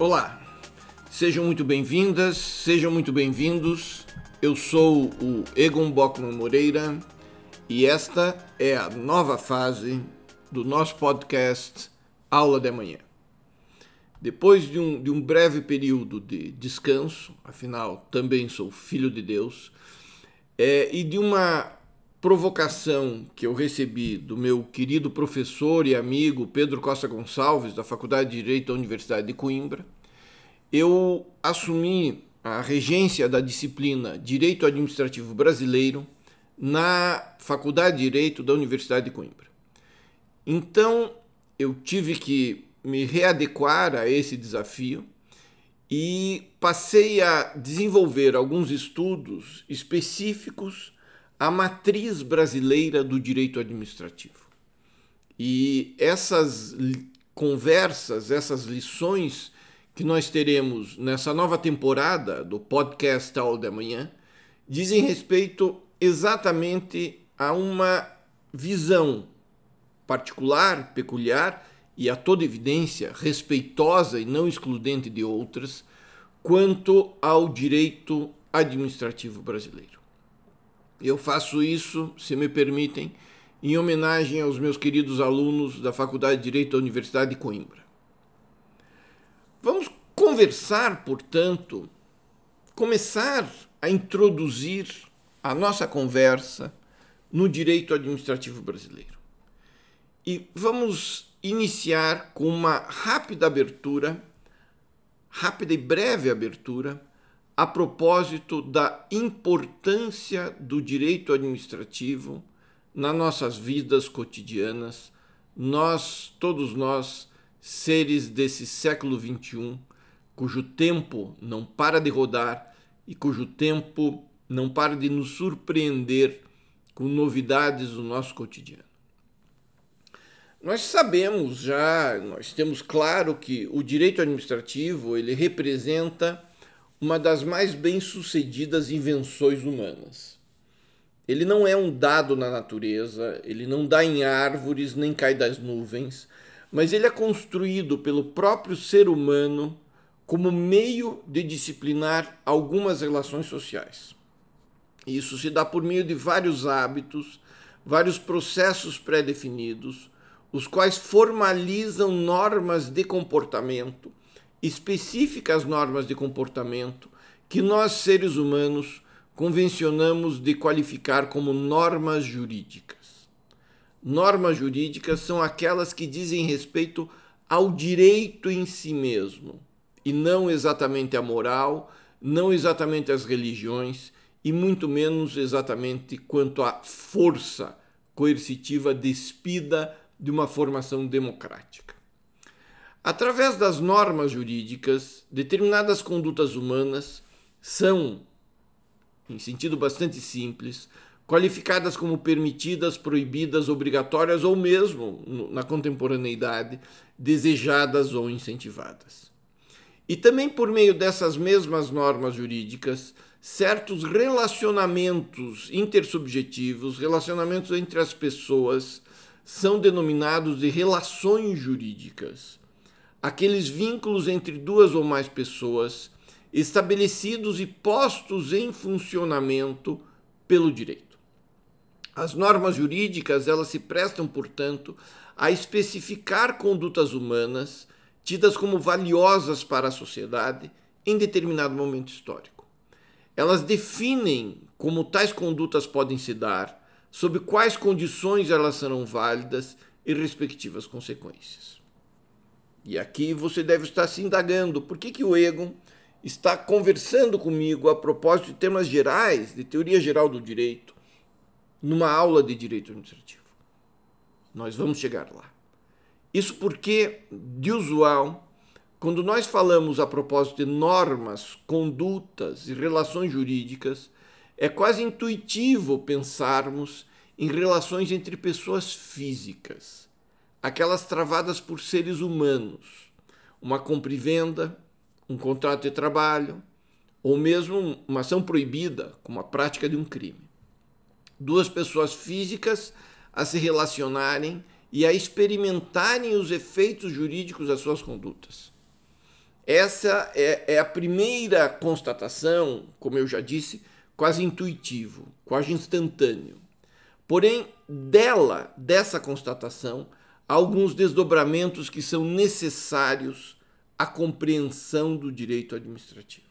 Olá, sejam muito bem-vindas, sejam muito bem-vindos. Eu sou o Egon Bockman Moreira e esta é a nova fase do nosso podcast Aula de Manhã. Depois de um, de um breve período de descanso, afinal também sou filho de Deus, é, e de uma provocação que eu recebi do meu querido professor e amigo Pedro Costa Gonçalves, da Faculdade de Direito da Universidade de Coimbra, eu assumi a regência da disciplina Direito Administrativo Brasileiro na Faculdade de Direito da Universidade de Coimbra. Então, eu tive que me readequar a esse desafio e passei a desenvolver alguns estudos específicos a matriz brasileira do direito administrativo. E essas conversas, essas lições que nós teremos nessa nova temporada do podcast Aula da Manhã dizem respeito exatamente a uma visão particular, peculiar e a toda evidência respeitosa e não excludente de outras quanto ao direito administrativo brasileiro. Eu faço isso, se me permitem, em homenagem aos meus queridos alunos da Faculdade de Direito da Universidade de Coimbra. Vamos conversar, portanto, começar a introduzir a nossa conversa no direito administrativo brasileiro. E vamos iniciar com uma rápida abertura, rápida e breve abertura a propósito da importância do direito administrativo nas nossas vidas cotidianas, nós, todos nós, seres desse século XXI, cujo tempo não para de rodar e cujo tempo não para de nos surpreender com novidades do nosso cotidiano. Nós sabemos já, nós temos claro que o direito administrativo ele representa uma das mais bem-sucedidas invenções humanas. Ele não é um dado na natureza, ele não dá em árvores nem cai das nuvens, mas ele é construído pelo próprio ser humano como meio de disciplinar algumas relações sociais. Isso se dá por meio de vários hábitos, vários processos pré-definidos, os quais formalizam normas de comportamento específicas normas de comportamento que nós, seres humanos, convencionamos de qualificar como normas jurídicas. Normas jurídicas são aquelas que dizem respeito ao direito em si mesmo, e não exatamente à moral, não exatamente às religiões, e muito menos exatamente quanto à força coercitiva despida de uma formação democrática. Através das normas jurídicas, determinadas condutas humanas são, em sentido bastante simples, qualificadas como permitidas, proibidas, obrigatórias ou mesmo, na contemporaneidade, desejadas ou incentivadas. E também por meio dessas mesmas normas jurídicas, certos relacionamentos intersubjetivos, relacionamentos entre as pessoas, são denominados de relações jurídicas aqueles vínculos entre duas ou mais pessoas estabelecidos e postos em funcionamento pelo direito. As normas jurídicas, elas se prestam, portanto, a especificar condutas humanas tidas como valiosas para a sociedade em determinado momento histórico. Elas definem como tais condutas podem se dar, sob quais condições elas serão válidas e respectivas consequências. E aqui você deve estar se indagando por que, que o Egon está conversando comigo a propósito de temas gerais, de teoria geral do direito, numa aula de direito administrativo. Nós vamos chegar lá. Isso porque, de usual, quando nós falamos a propósito de normas, condutas e relações jurídicas, é quase intuitivo pensarmos em relações entre pessoas físicas aquelas travadas por seres humanos, uma compra e venda, um contrato de trabalho, ou mesmo uma ação proibida, como a prática de um crime. Duas pessoas físicas a se relacionarem e a experimentarem os efeitos jurídicos das suas condutas. Essa é, é a primeira constatação, como eu já disse, quase intuitivo, quase instantâneo. Porém, dela, dessa constatação, alguns desdobramentos que são necessários à compreensão do direito administrativo.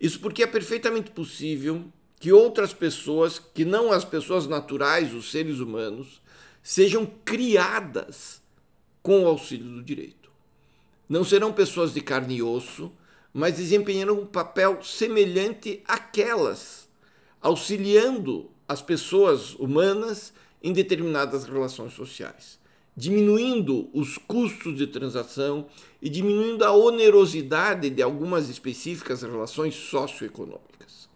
Isso porque é perfeitamente possível que outras pessoas, que não as pessoas naturais, os seres humanos, sejam criadas com o auxílio do direito. Não serão pessoas de carne e osso, mas desempenharão um papel semelhante àquelas, auxiliando as pessoas humanas em determinadas relações sociais, diminuindo os custos de transação e diminuindo a onerosidade de algumas específicas relações socioeconômicas.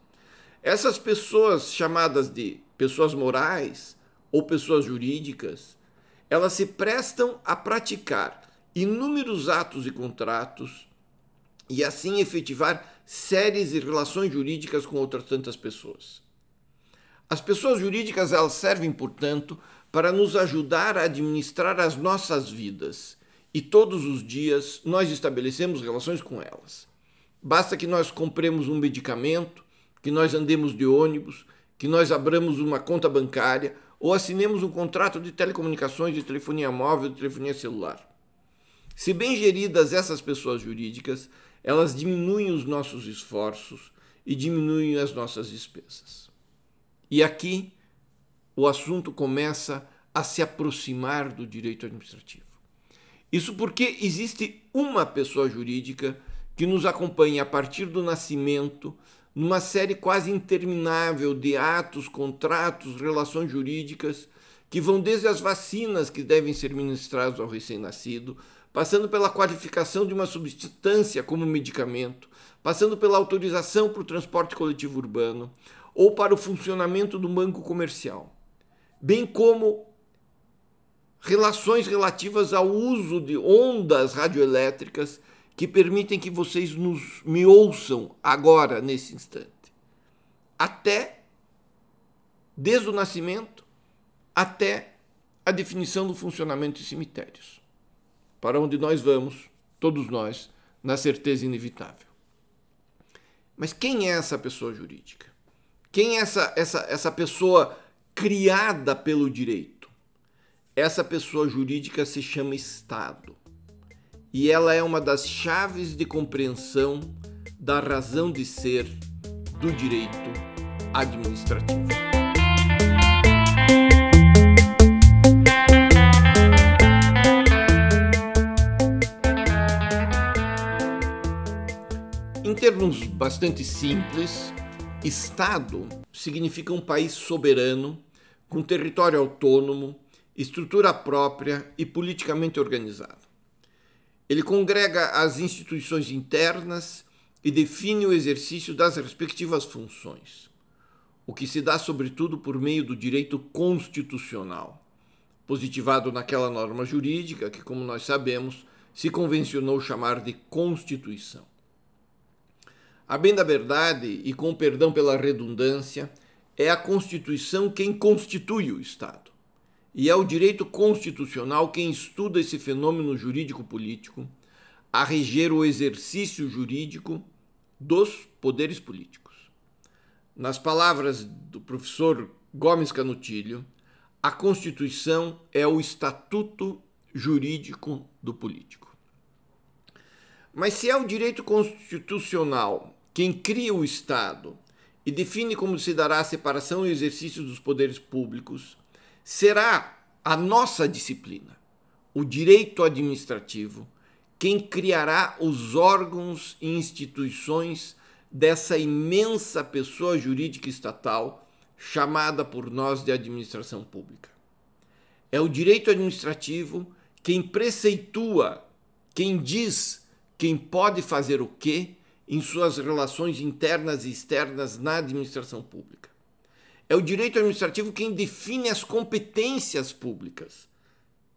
Essas pessoas chamadas de pessoas morais ou pessoas jurídicas, elas se prestam a praticar inúmeros atos e contratos e assim efetivar séries de relações jurídicas com outras tantas pessoas. As pessoas jurídicas elas servem, portanto, para nos ajudar a administrar as nossas vidas e todos os dias nós estabelecemos relações com elas. Basta que nós compremos um medicamento, que nós andemos de ônibus, que nós abramos uma conta bancária ou assinemos um contrato de telecomunicações, de telefonia móvel, de telefonia celular. Se bem geridas essas pessoas jurídicas, elas diminuem os nossos esforços e diminuem as nossas despesas. E aqui o assunto começa a se aproximar do direito administrativo. Isso porque existe uma pessoa jurídica que nos acompanha a partir do nascimento, numa série quase interminável de atos, contratos, relações jurídicas, que vão desde as vacinas que devem ser ministradas ao recém-nascido, passando pela qualificação de uma substância como medicamento, passando pela autorização para o transporte coletivo urbano ou para o funcionamento do banco comercial, bem como relações relativas ao uso de ondas radioelétricas que permitem que vocês nos, me ouçam agora, nesse instante. Até, desde o nascimento, até a definição do funcionamento de cemitérios, para onde nós vamos, todos nós, na certeza inevitável. Mas quem é essa pessoa jurídica? Quem é essa, essa, essa pessoa criada pelo direito? Essa pessoa jurídica se chama Estado e ela é uma das chaves de compreensão da razão de ser do direito administrativo. Em termos bastante simples, Estado significa um país soberano, com território autônomo, estrutura própria e politicamente organizado. Ele congrega as instituições internas e define o exercício das respectivas funções, o que se dá sobretudo por meio do direito constitucional, positivado naquela norma jurídica que, como nós sabemos, se convencionou chamar de Constituição. A bem da verdade, e com perdão pela redundância, é a Constituição quem constitui o Estado. E é o direito constitucional quem estuda esse fenômeno jurídico-político a reger o exercício jurídico dos poderes políticos. Nas palavras do professor Gomes Canutilho, a Constituição é o estatuto jurídico do político. Mas se é o direito constitucional quem cria o Estado e define como se dará a separação e exercício dos poderes públicos, será a nossa disciplina, o direito administrativo, quem criará os órgãos e instituições dessa imensa pessoa jurídica estatal chamada por nós de administração pública. É o direito administrativo quem preceitua, quem diz quem pode fazer o quê em suas relações internas e externas na administração pública. É o direito administrativo quem define as competências públicas,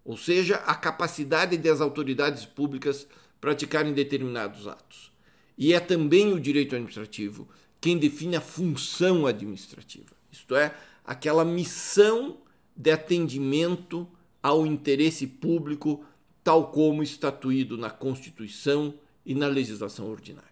ou seja, a capacidade das autoridades públicas praticarem determinados atos. E é também o direito administrativo quem define a função administrativa, isto é, aquela missão de atendimento ao interesse público, tal como estatuído na Constituição e na legislação ordinária.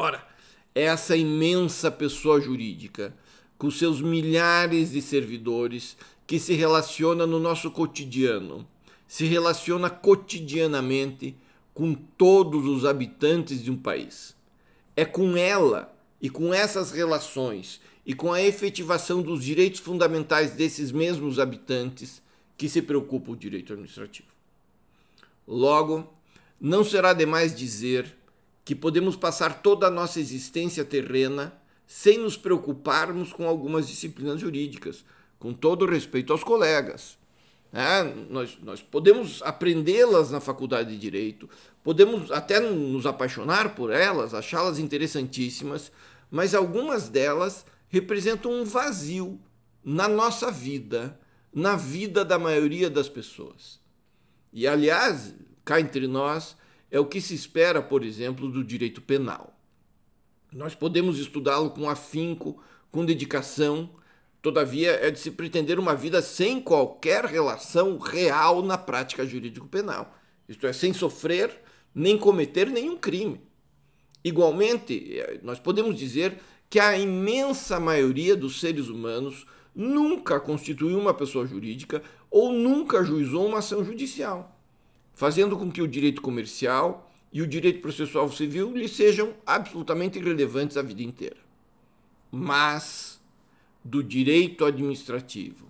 Ora, essa imensa pessoa jurídica, com seus milhares de servidores, que se relaciona no nosso cotidiano, se relaciona cotidianamente com todos os habitantes de um país. É com ela e com essas relações e com a efetivação dos direitos fundamentais desses mesmos habitantes que se preocupa o direito administrativo. Logo, não será demais dizer que podemos passar toda a nossa existência terrena sem nos preocuparmos com algumas disciplinas jurídicas, com todo respeito aos colegas. É, nós, nós podemos aprendê-las na faculdade de Direito, podemos até nos apaixonar por elas, achá-las interessantíssimas, mas algumas delas representam um vazio na nossa vida, na vida da maioria das pessoas. E, aliás, cá entre nós, é o que se espera, por exemplo, do direito penal. Nós podemos estudá-lo com afinco, com dedicação, todavia é de se pretender uma vida sem qualquer relação real na prática jurídico-penal, isto é, sem sofrer nem cometer nenhum crime. Igualmente, nós podemos dizer que a imensa maioria dos seres humanos nunca constituiu uma pessoa jurídica ou nunca ajuizou uma ação judicial fazendo com que o direito comercial e o direito processual civil lhe sejam absolutamente irrelevantes a vida inteira. Mas do direito administrativo,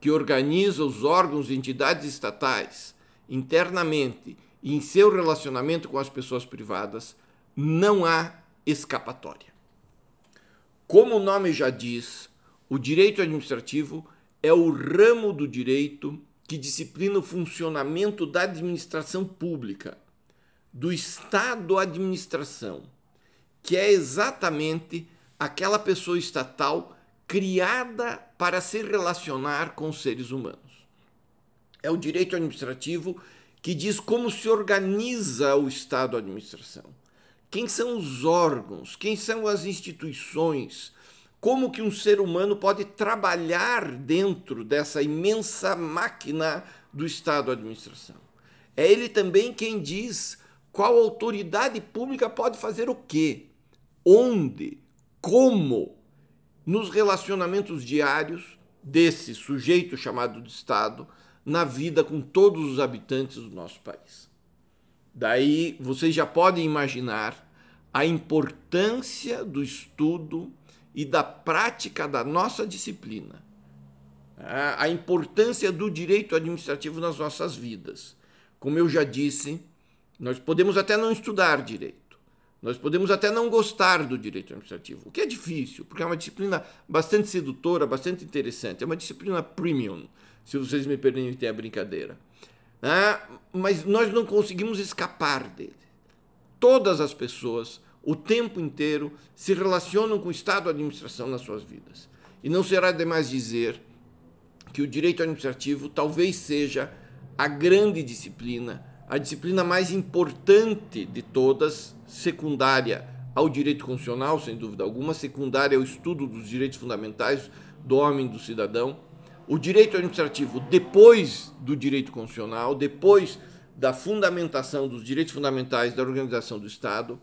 que organiza os órgãos e entidades estatais internamente e em seu relacionamento com as pessoas privadas, não há escapatória. Como o nome já diz, o direito administrativo é o ramo do direito que disciplina o funcionamento da administração pública, do Estado administração, que é exatamente aquela pessoa estatal criada para se relacionar com os seres humanos. É o direito administrativo que diz como se organiza o Estado administração. Quem são os órgãos, quem são as instituições, como que um ser humano pode trabalhar dentro dessa imensa máquina do Estado administração. É ele também quem diz qual autoridade pública pode fazer o quê, onde, como, nos relacionamentos diários desse sujeito chamado de Estado na vida com todos os habitantes do nosso país. Daí vocês já podem imaginar a importância do estudo e da prática da nossa disciplina. A importância do direito administrativo nas nossas vidas. Como eu já disse, nós podemos até não estudar direito, nós podemos até não gostar do direito administrativo, o que é difícil, porque é uma disciplina bastante sedutora, bastante interessante, é uma disciplina premium, se vocês me permitem a brincadeira. Ah, mas nós não conseguimos escapar dele. Todas as pessoas o tempo inteiro se relacionam com o Estado e a administração nas suas vidas. E não será demais dizer que o direito administrativo talvez seja a grande disciplina, a disciplina mais importante de todas, secundária ao direito constitucional, sem dúvida alguma, secundária ao estudo dos direitos fundamentais do homem e do cidadão. O direito administrativo, depois do direito constitucional, depois da fundamentação dos direitos fundamentais da organização do Estado,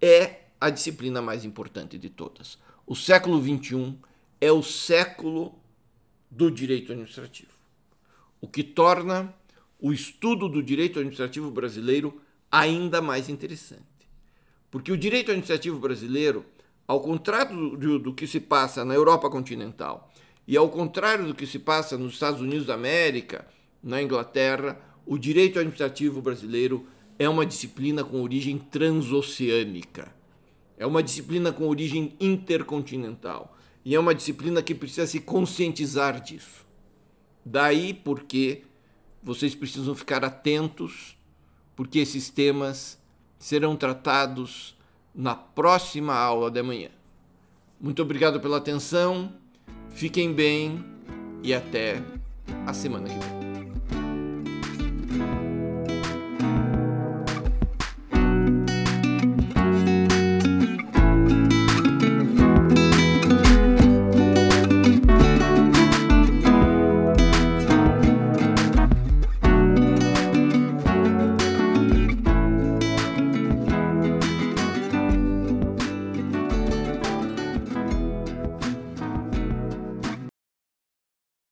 é a disciplina mais importante de todas. O século XXI é o século do direito administrativo, o que torna o estudo do direito administrativo brasileiro ainda mais interessante. Porque o direito administrativo brasileiro, ao contrário do, do, que se passa na Europa continental e ao contrário do que se passa nos Estados Unidos da América, na Inglaterra, o direito administrativo brasileiro é uma disciplina com origem transoceânica. É uma disciplina com origem intercontinental. E é uma disciplina que precisa se conscientizar disso. Daí porque vocês precisam ficar atentos, porque esses temas serão tratados na próxima aula de manhã. Muito obrigado pela atenção, fiquem bem e até a semana que vem.